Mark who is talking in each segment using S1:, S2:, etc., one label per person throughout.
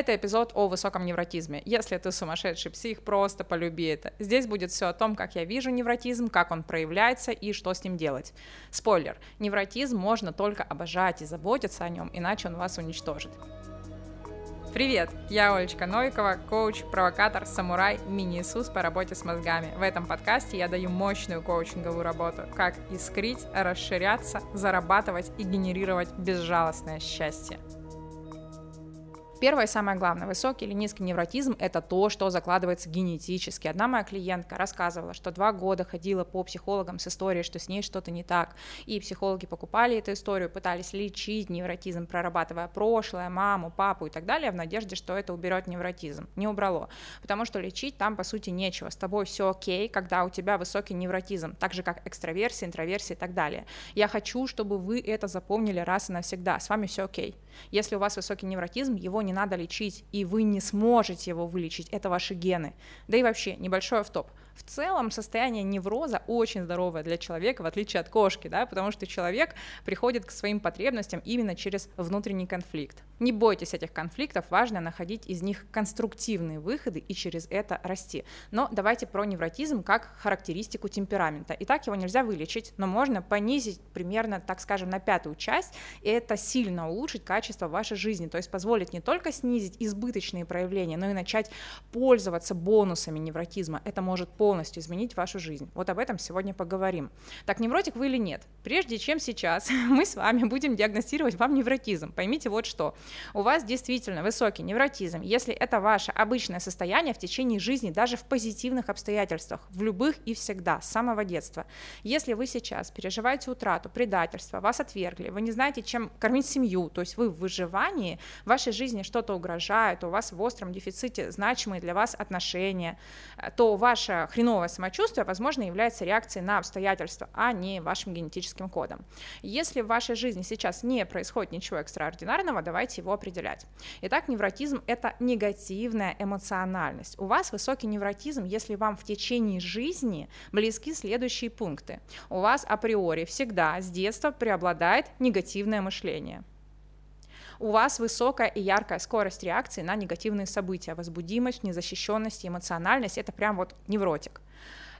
S1: Это эпизод о высоком невротизме. Если ты сумасшедший псих, просто полюби это. Здесь будет все о том, как я вижу невротизм, как он проявляется и что с ним делать. Спойлер, невротизм можно только обожать и заботиться о нем, иначе он вас уничтожит. Привет, я Олечка Новикова, коуч, провокатор, самурай, мини-Иисус по работе с мозгами. В этом подкасте я даю мощную коучинговую работу, как искрить, расширяться, зарабатывать и генерировать безжалостное счастье. Первое и самое главное, высокий или низкий невротизм – это то, что закладывается генетически. Одна моя клиентка рассказывала, что два года ходила по психологам с историей, что с ней что-то не так, и психологи покупали эту историю, пытались лечить невротизм, прорабатывая прошлое, маму, папу и так далее, в надежде, что это уберет невротизм. Не убрало, потому что лечить там, по сути, нечего. С тобой все окей, когда у тебя высокий невротизм, так же, как экстраверсия, интроверсия и так далее. Я хочу, чтобы вы это запомнили раз и навсегда. С вами все окей. Если у вас высокий невротизм, его не надо лечить, и вы не сможете его вылечить, это ваши гены. Да и вообще, небольшой автоп. В целом состояние невроза очень здоровое для человека, в отличие от кошки, да, потому что человек приходит к своим потребностям именно через внутренний конфликт. Не бойтесь этих конфликтов, важно находить из них конструктивные выходы и через это расти. Но давайте про невротизм как характеристику темперамента. Итак, его нельзя вылечить, но можно понизить примерно, так скажем, на пятую часть, и это сильно улучшить качество вашей жизни, то есть позволит не только снизить избыточные проявления, но и начать пользоваться бонусами невротизма. Это может полностью изменить вашу жизнь. Вот об этом сегодня поговорим. Так, невротик вы или нет? Прежде чем сейчас мы с вами будем диагностировать вам невротизм, поймите вот что у вас действительно высокий невротизм, если это ваше обычное состояние в течение жизни, даже в позитивных обстоятельствах, в любых и всегда, с самого детства. Если вы сейчас переживаете утрату, предательство, вас отвергли, вы не знаете, чем кормить семью, то есть вы в выживании, в вашей жизни что-то угрожает, у вас в остром дефиците значимые для вас отношения, то ваше хреновое самочувствие, возможно, является реакцией на обстоятельства, а не вашим генетическим кодом. Если в вашей жизни сейчас не происходит ничего экстраординарного, давайте его определять. Итак, невротизм – это негативная эмоциональность. У вас высокий невротизм, если вам в течение жизни близки следующие пункты. У вас априори всегда с детства преобладает негативное мышление у вас высокая и яркая скорость реакции на негативные события, возбудимость, незащищенность, эмоциональность, это прям вот невротик.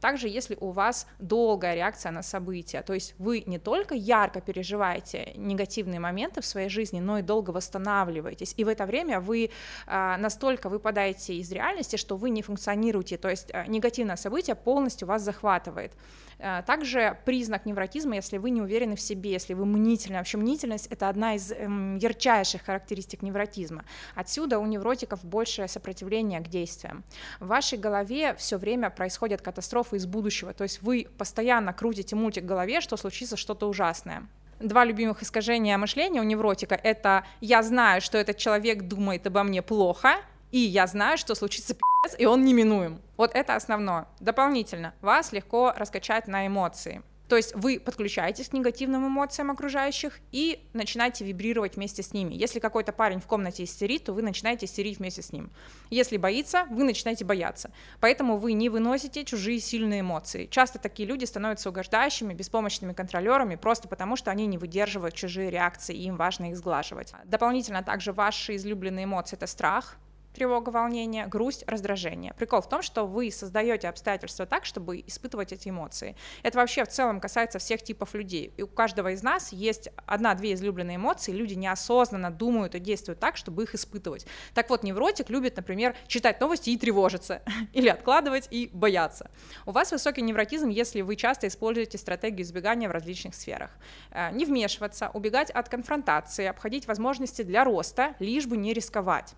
S1: Также, если у вас долгая реакция на события, то есть вы не только ярко переживаете негативные моменты в своей жизни, но и долго восстанавливаетесь, и в это время вы а, настолько выпадаете из реальности, что вы не функционируете, то есть а, негативное событие полностью вас захватывает. А, также признак невротизма, если вы не уверены в себе, если вы мнительны. Вообще мнительность — это одна из эм, ярчайших характеристик невротизма. Отсюда у невротиков большее сопротивление к действиям. В вашей голове все время происходят катастрофы из будущего, то есть вы постоянно крутите мультик в голове, что случится что-то ужасное. Два любимых искажения мышления у невротика — это «я знаю, что этот человек думает обо мне плохо», и «я знаю, что случится пи***ц, и он неминуем». Вот это основное. Дополнительно, вас легко раскачать на эмоции. То есть вы подключаетесь к негативным эмоциям окружающих и начинаете вибрировать вместе с ними. Если какой-то парень в комнате истерит, то вы начинаете истерить вместе с ним. Если боится, вы начинаете бояться. Поэтому вы не выносите чужие сильные эмоции. Часто такие люди становятся угождающими, беспомощными контролерами, просто потому что они не выдерживают чужие реакции, и им важно их сглаживать. Дополнительно также ваши излюбленные эмоции — это страх, тревога, волнение, грусть, раздражение. Прикол в том, что вы создаете обстоятельства так, чтобы испытывать эти эмоции. Это вообще в целом касается всех типов людей. И у каждого из нас есть одна-две излюбленные эмоции, люди неосознанно думают и действуют так, чтобы их испытывать. Так вот, невротик любит, например, читать новости и тревожиться, или откладывать и бояться. У вас высокий невротизм, если вы часто используете стратегию избегания в различных сферах. Э, не вмешиваться, убегать от конфронтации, обходить возможности для роста, лишь бы не рисковать.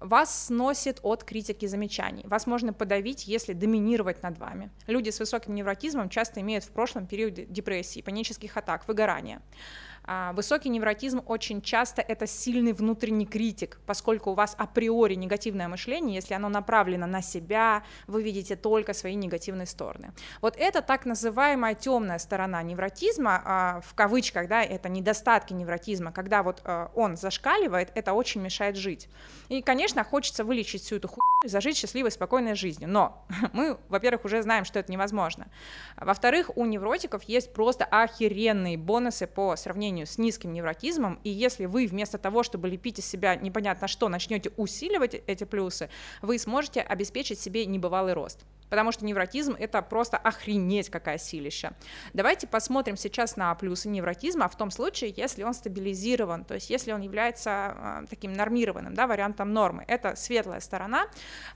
S1: Вас сносит от критики замечаний. Вас можно подавить, если доминировать над вами. Люди с высоким невротизмом часто имеют в прошлом период депрессии, панических атак, выгорания. А, высокий невротизм очень часто это сильный внутренний критик, поскольку у вас априори негативное мышление, если оно направлено на себя, вы видите только свои негативные стороны. Вот это так называемая темная сторона невротизма, а, в кавычках, да, это недостатки невротизма, когда вот а, он зашкаливает, это очень мешает жить. И, конечно, хочется вылечить всю эту хуйню, зажить счастливой, спокойной жизнью. Но мы, во-первых, уже знаем, что это невозможно. Во-вторых, у невротиков есть просто охеренные бонусы по сравнению сожалению, с низким невротизмом, и если вы вместо того, чтобы лепить из себя непонятно что, начнете усиливать эти плюсы, вы сможете обеспечить себе небывалый рост потому что невротизм — это просто охренеть какая силища. Давайте посмотрим сейчас на плюсы невротизма в том случае, если он стабилизирован, то есть если он является э, таким нормированным, да, вариантом нормы. Это светлая сторона.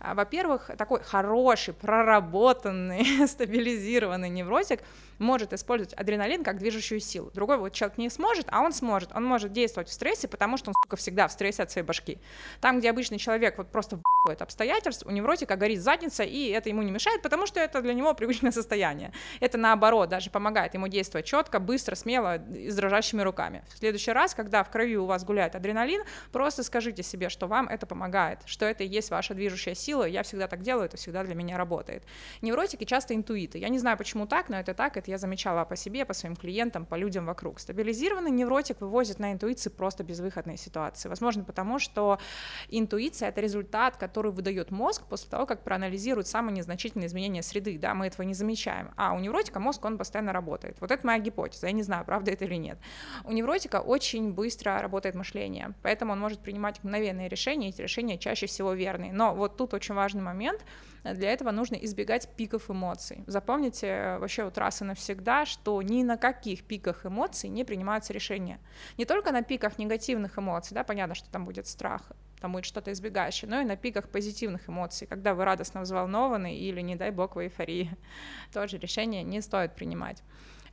S1: А, во-первых, такой хороший, проработанный, стабилизированный невротик может использовать адреналин как движущую силу. Другой вот человек не сможет, а он сможет. Он может действовать в стрессе, потому что он, сука, всегда в стрессе от своей башки. Там, где обычный человек вот просто в обстоятельств, у невротика горит задница, и это ему не мешает, потому что это для него привычное состояние. Это наоборот даже помогает ему действовать четко, быстро, смело и с дрожащими руками. В следующий раз, когда в крови у вас гуляет адреналин, просто скажите себе, что вам это помогает, что это и есть ваша движущая сила. Я всегда так делаю, это всегда для меня работает. Невротики часто интуиты. Я не знаю, почему так, но это так, это я замечала по себе, по своим клиентам, по людям вокруг. Стабилизированный невротик вывозит на интуиции просто безвыходные ситуации. Возможно, потому что интуиция — это результат, который выдает мозг после того, как проанализирует самые незначительные изменения среды, да, мы этого не замечаем. А у невротика мозг, он постоянно работает. Вот это моя гипотеза, я не знаю, правда это или нет. У невротика очень быстро работает мышление, поэтому он может принимать мгновенные решения, эти решения чаще всего верные. Но вот тут очень важный момент — для этого нужно избегать пиков эмоций. Запомните э, вообще вот раз и навсегда, что ни на каких пиках эмоций не принимаются решения. Не только на пиках негативных эмоций, да, понятно, что там будет страх, там будет что-то избегающее, но и на пиках позитивных эмоций, когда вы радостно взволнованы или, не дай бог, в эйфории. Тоже решение не стоит принимать.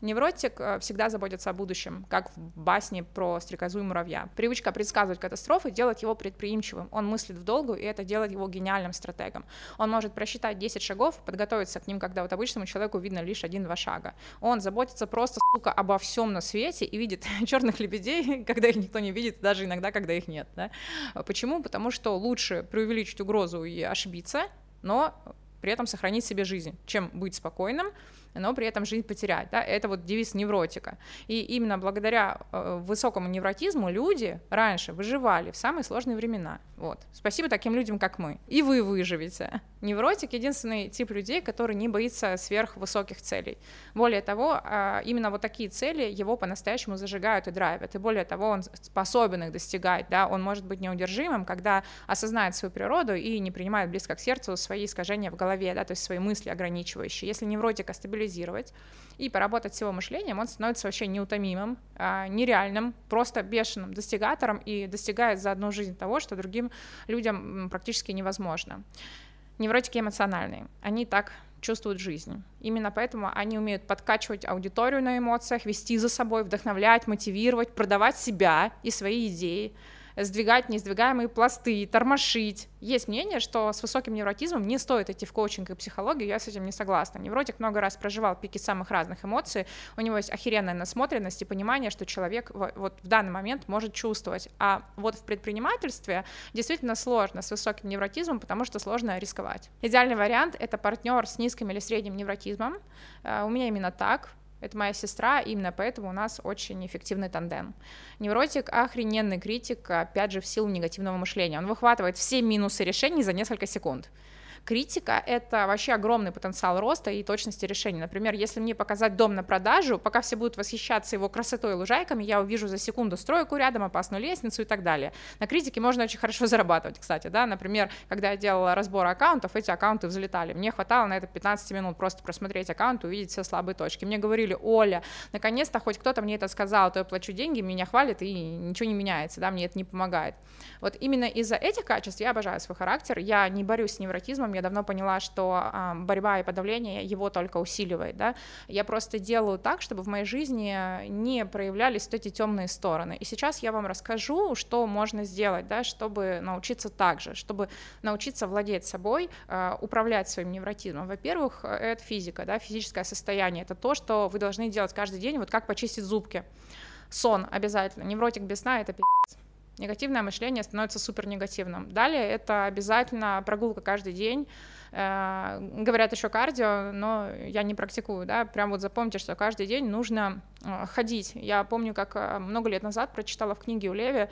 S1: Невротик э, всегда заботится о будущем, как в басне про стрекозу и муравья. Привычка предсказывать катастрофы делает его предприимчивым. Он мыслит в долгу, и это делает его гениальным стратегом. Он может просчитать 10 шагов, подготовиться к ним, когда вот обычному человеку видно лишь один-два шага. Он заботится просто, сука, обо всем на свете и видит черных лебедей, когда их никто не видит, даже иногда, когда их нет. Да? Почему? Потому что лучше преувеличить угрозу и ошибиться, но при этом сохранить себе жизнь, чем быть спокойным, но при этом жизнь потерять. Да? Это вот девиз невротика. И именно благодаря э, высокому невротизму люди раньше выживали в самые сложные времена. Вот. Спасибо таким людям, как мы. И вы выживете. Невротик — единственный тип людей, который не боится сверхвысоких целей. Более того, э, именно вот такие цели его по-настоящему зажигают и драйвят. И более того, он способен их достигать. Да? Он может быть неудержимым, когда осознает свою природу и не принимает близко к сердцу свои искажения в голове, да? то есть свои мысли ограничивающие. Если невротика стабилизирует стабилизировать и поработать с его мышлением, он становится вообще неутомимым, а, нереальным, просто бешеным достигатором и достигает за одну жизнь того, что другим людям практически невозможно. Невротики эмоциональные, они так чувствуют жизнь. Именно поэтому они умеют подкачивать аудиторию на эмоциях, вести за собой, вдохновлять, мотивировать, продавать себя и свои идеи, сдвигать несдвигаемые пласты, тормошить. Есть мнение, что с высоким невротизмом не стоит идти в коучинг и психологию, я с этим не согласна. Невротик много раз проживал пики самых разных эмоций, у него есть охеренная насмотренность и понимание, что человек вот в данный момент может чувствовать. А вот в предпринимательстве действительно сложно с высоким невротизмом, потому что сложно рисковать. Идеальный вариант — это партнер с низким или средним невротизмом. Э, у меня именно так. Это моя сестра, именно поэтому у нас очень эффективный тандем. Невротик — охрененный критик, опять же, в силу негативного мышления. Он выхватывает все минусы решений за несколько секунд. Критика — это вообще огромный потенциал роста и точности решений. Например, если мне показать дом на продажу, пока все будут восхищаться его красотой и лужайками, я увижу за секунду стройку рядом, опасную лестницу и так далее. На критике можно очень хорошо зарабатывать, кстати, да, например, когда я делала разбор аккаунтов, эти аккаунты взлетали. Мне хватало на это 15 минут просто просмотреть аккаунт и увидеть все слабые точки. Мне говорили, Оля, наконец-то хоть кто-то мне это сказал, а то я плачу деньги, меня хвалят и ничего не меняется, да, мне это не помогает. Вот именно из-за этих качеств я обожаю свой характер, я не борюсь с невротизмом, я давно поняла, что э, борьба и подавление его только усиливает, да, я просто делаю так, чтобы в моей жизни не проявлялись вот эти темные стороны. И сейчас я вам расскажу, что можно сделать, да, чтобы научиться так же, чтобы научиться владеть собой, э, управлять своим невротизмом. Во-первых, это физика, да, физическое состояние, это то, что вы должны делать каждый день, вот как почистить зубки. Сон обязательно, невротик без сна — это пи***ц негативное мышление становится супер негативным. Далее это обязательно прогулка каждый день. Э, говорят еще кардио, но я не практикую, да, прям вот запомните, что каждый день нужно э, ходить. Я помню, как э, много лет назад прочитала в книге у Леви,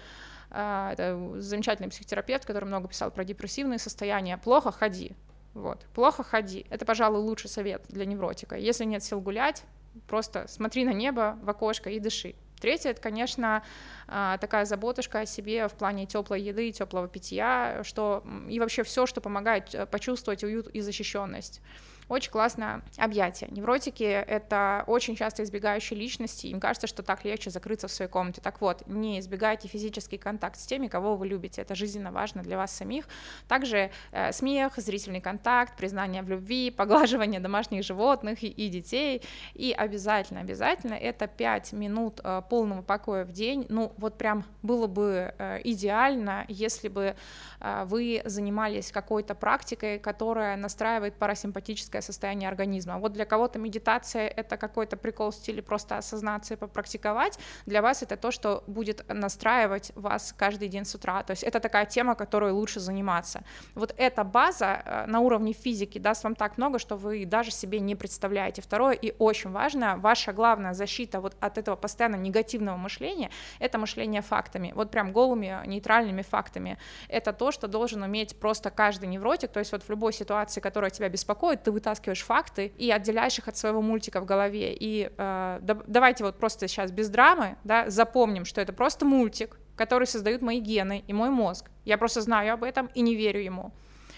S1: это замечательный психотерапевт, который много писал про депрессивные состояния, плохо ходи, вот, плохо ходи. Это, пожалуй, лучший совет для невротика. Если нет сил гулять, просто смотри на небо в окошко и дыши. Третье, это, конечно, а, такая заботушка о себе в плане теплой еды, теплого питья, что и вообще все, что помогает э, почувствовать уют и защищенность. Очень классное объятие. Невротики — это очень часто избегающие личности, им кажется, что так легче закрыться в своей комнате. Так вот, не избегайте физический контакт с теми, кого вы любите, это жизненно важно для вас самих. Также э, смех, зрительный контакт, признание в любви, поглаживание домашних животных и, и детей, и обязательно, обязательно это 5 минут э, полного покоя в день, ну вот прям было бы э, идеально, если бы э, вы занимались какой-то практикой, которая настраивает парасимпатическое физическое состояние организма. Вот для кого-то медитация — это какой-то прикол в стиле просто осознаться и попрактиковать, для вас это то, что будет настраивать вас каждый день с утра, то есть это такая тема, которой лучше заниматься. Вот эта база э, на уровне физики даст вам так много, что вы даже себе не представляете. Второе и очень важное, ваша главная защита вот от этого постоянно негативного мышления — это мышление фактами, вот прям голыми нейтральными фактами. Это то, что должен уметь просто каждый невротик, то есть вот в любой ситуации, которая тебя беспокоит, ты вытаскиваешь факты и отделяешь их от своего мультика в голове. И э, да, давайте вот просто сейчас без драмы, да, запомним, что это просто мультик, который создают мои гены и мой мозг. Я просто знаю об этом и не верю ему.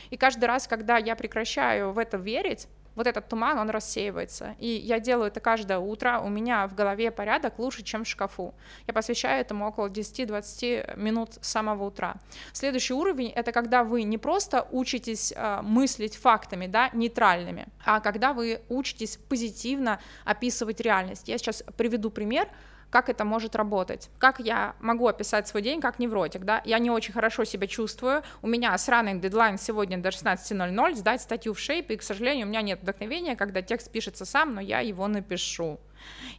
S1: И каждый раз, когда я прекращаю в это верить, вот этот туман, он рассеивается. И я делаю это каждое утро, у меня в голове порядок лучше, чем в шкафу. Я посвящаю этому около 10-20 минут с самого утра. Следующий уровень — это когда вы не просто учитесь э, мыслить фактами, да, нейтральными, а когда вы учитесь позитивно описывать реальность. Я сейчас приведу пример, как это может работать. Как я могу описать свой день как невротик, да, я не очень хорошо себя чувствую, у меня сраный дедлайн сегодня до 16.00, сдать статью в шейп, и, к сожалению, у меня нет вдохновения, когда текст пишется сам, но я его напишу.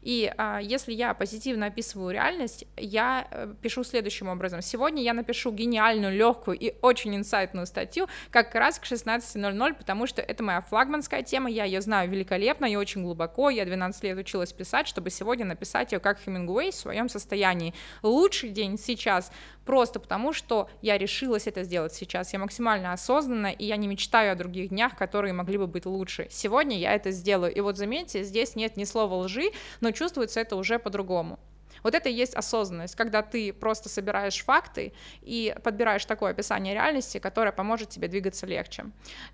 S1: И а, если я позитивно описываю реальность, я э, пишу следующим образом. Сегодня я напишу гениальную, легкую и очень инсайтную статью как раз к 16.00, потому что это моя флагманская тема, я ее знаю великолепно и очень глубоко, я 12 лет училась писать, чтобы сегодня написать ее как Хемингуэй в своем состоянии. Лучший день сейчас просто потому, что я решилась это сделать сейчас. Я максимально осознанна, и я не мечтаю о других днях, которые могли бы быть лучше. Сегодня я это сделаю. И вот заметьте, здесь нет ни слова лжи, но чувствуется это уже по-другому. Вот это и есть осознанность, когда ты просто собираешь факты и подбираешь такое описание реальности, которое поможет тебе двигаться легче.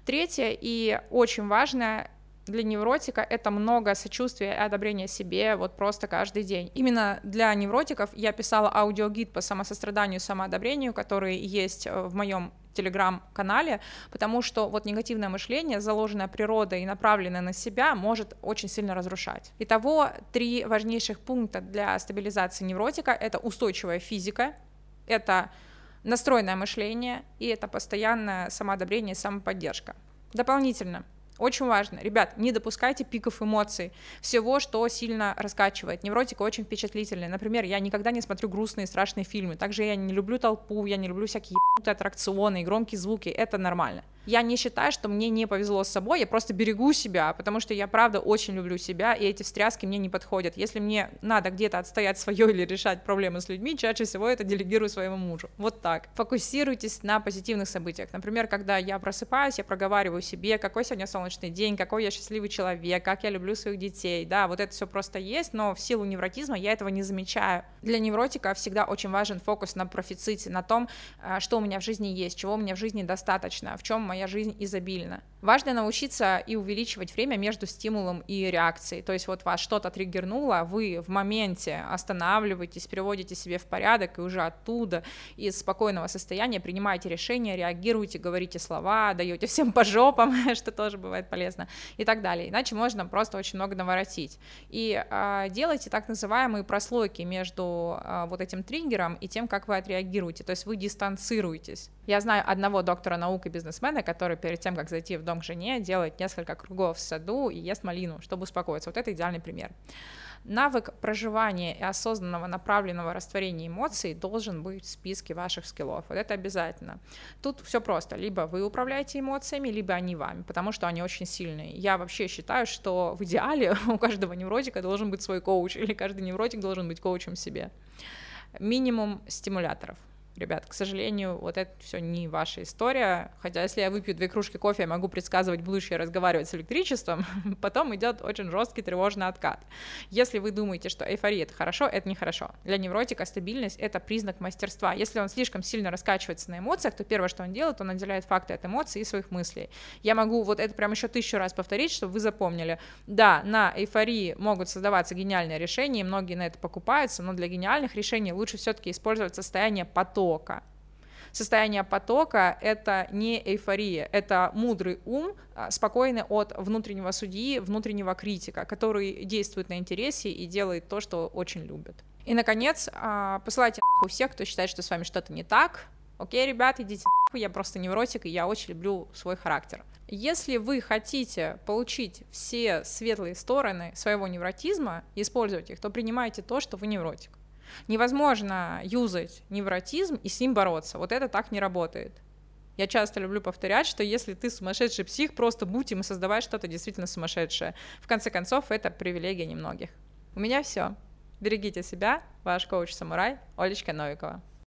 S1: Третье и очень важное для невротика это много сочувствия и одобрения себе вот просто каждый день. Именно для невротиков я писала аудиогид по самосостраданию самоодобрению, который есть э, в моем телеграм-канале, потому что вот негативное мышление, заложенное природой и направленное на себя, может очень сильно разрушать. Итого, три важнейших пункта для стабилизации невротика — это устойчивая физика, это настроенное мышление и это постоянное самоодобрение и самоподдержка. Дополнительно — очень важно. Ребят, не допускайте пиков эмоций, всего, что сильно раскачивает. Невротика очень впечатлительная. Например, я никогда не смотрю грустные, страшные фильмы. Также я не люблю толпу, я не люблю всякие аттракционы и громкие звуки. Это нормально. Я не считаю, что мне не повезло с собой, я просто берегу себя, потому что я правда очень люблю себя, и эти встряски мне не подходят. Если мне надо где-то отстоять свое или решать проблемы с людьми, чаще всего это делегирую своему мужу. Вот так. Фокусируйтесь на позитивных событиях. Например, когда я просыпаюсь, я проговариваю себе, какой сегодня солнечный день, какой я счастливый человек, как я люблю своих детей. Да, вот это все просто есть, но в силу невротизма я этого не замечаю. Для невротика всегда очень важен фокус на профиците, на том, э, что у меня в жизни есть, чего у меня в жизни достаточно, в чем моя жизнь изобильна. Важно научиться и увеличивать время между стимулом и реакцией. То есть вот вас что-то триггернуло, вы в моменте останавливаетесь, приводите себе в порядок и уже оттуда из спокойного состояния принимаете решение, реагируете, говорите слова, даете всем по жопам, что тоже бывает полезно и так далее. Иначе можно просто очень много наворотить. И э, делайте так называемые прослойки между э, вот этим триггером и тем, как вы отреагируете. То есть вы дистанцируетесь. Я знаю одного доктора наук и бизнесмена, который перед тем, как зайти в дом к жене, делает несколько кругов в саду и ест малину, чтобы успокоиться. Вот это идеальный пример. Навык проживания и осознанного направленного растворения эмоций должен быть в списке ваших скиллов. Вот это обязательно. Тут все просто. Либо вы управляете эмоциями, либо они вами, потому что они очень сильные. Я вообще считаю, что в идеале у каждого невротика должен быть свой коуч, или каждый невротик должен быть коучем себе. Минимум стимуляторов ребят, к сожалению, вот это все не ваша история. Хотя если я выпью две кружки кофе, я могу предсказывать будущее, разговаривать с электричеством, потом идет очень жесткий тревожный откат. Если вы думаете, что эйфория это хорошо, это нехорошо. Для невротика стабильность это признак мастерства. Если он слишком сильно раскачивается на эмоциях, то первое, что он делает, он отделяет факты от эмоций и своих мыслей. Я могу вот это прям еще тысячу раз повторить, чтобы вы запомнили. Да, на эйфории могут создаваться гениальные решения, и многие на это покупаются, но для гениальных решений лучше все-таки использовать состояние потока. Состояние потока — это не эйфория, это мудрый ум, а, спокойный от внутреннего судьи, внутреннего критика, который действует на интересе и делает то, что очень любит. И, наконец, а, посылайте нахуй всех, кто считает, что с вами что-то не так. Окей, ребят, идите нахуй, я просто невротик, и я очень люблю свой характер. Если вы хотите получить все светлые стороны своего невротизма и использовать их, то принимайте то, что вы невротик. Невозможно юзать невротизм и с ним бороться. Вот это так не работает. Я часто люблю повторять, что если ты сумасшедший псих, просто будь им и создавай что-то действительно сумасшедшее. В конце концов, это привилегия немногих. У меня все. Берегите себя, ваш коуч-самурай Олечка Новикова.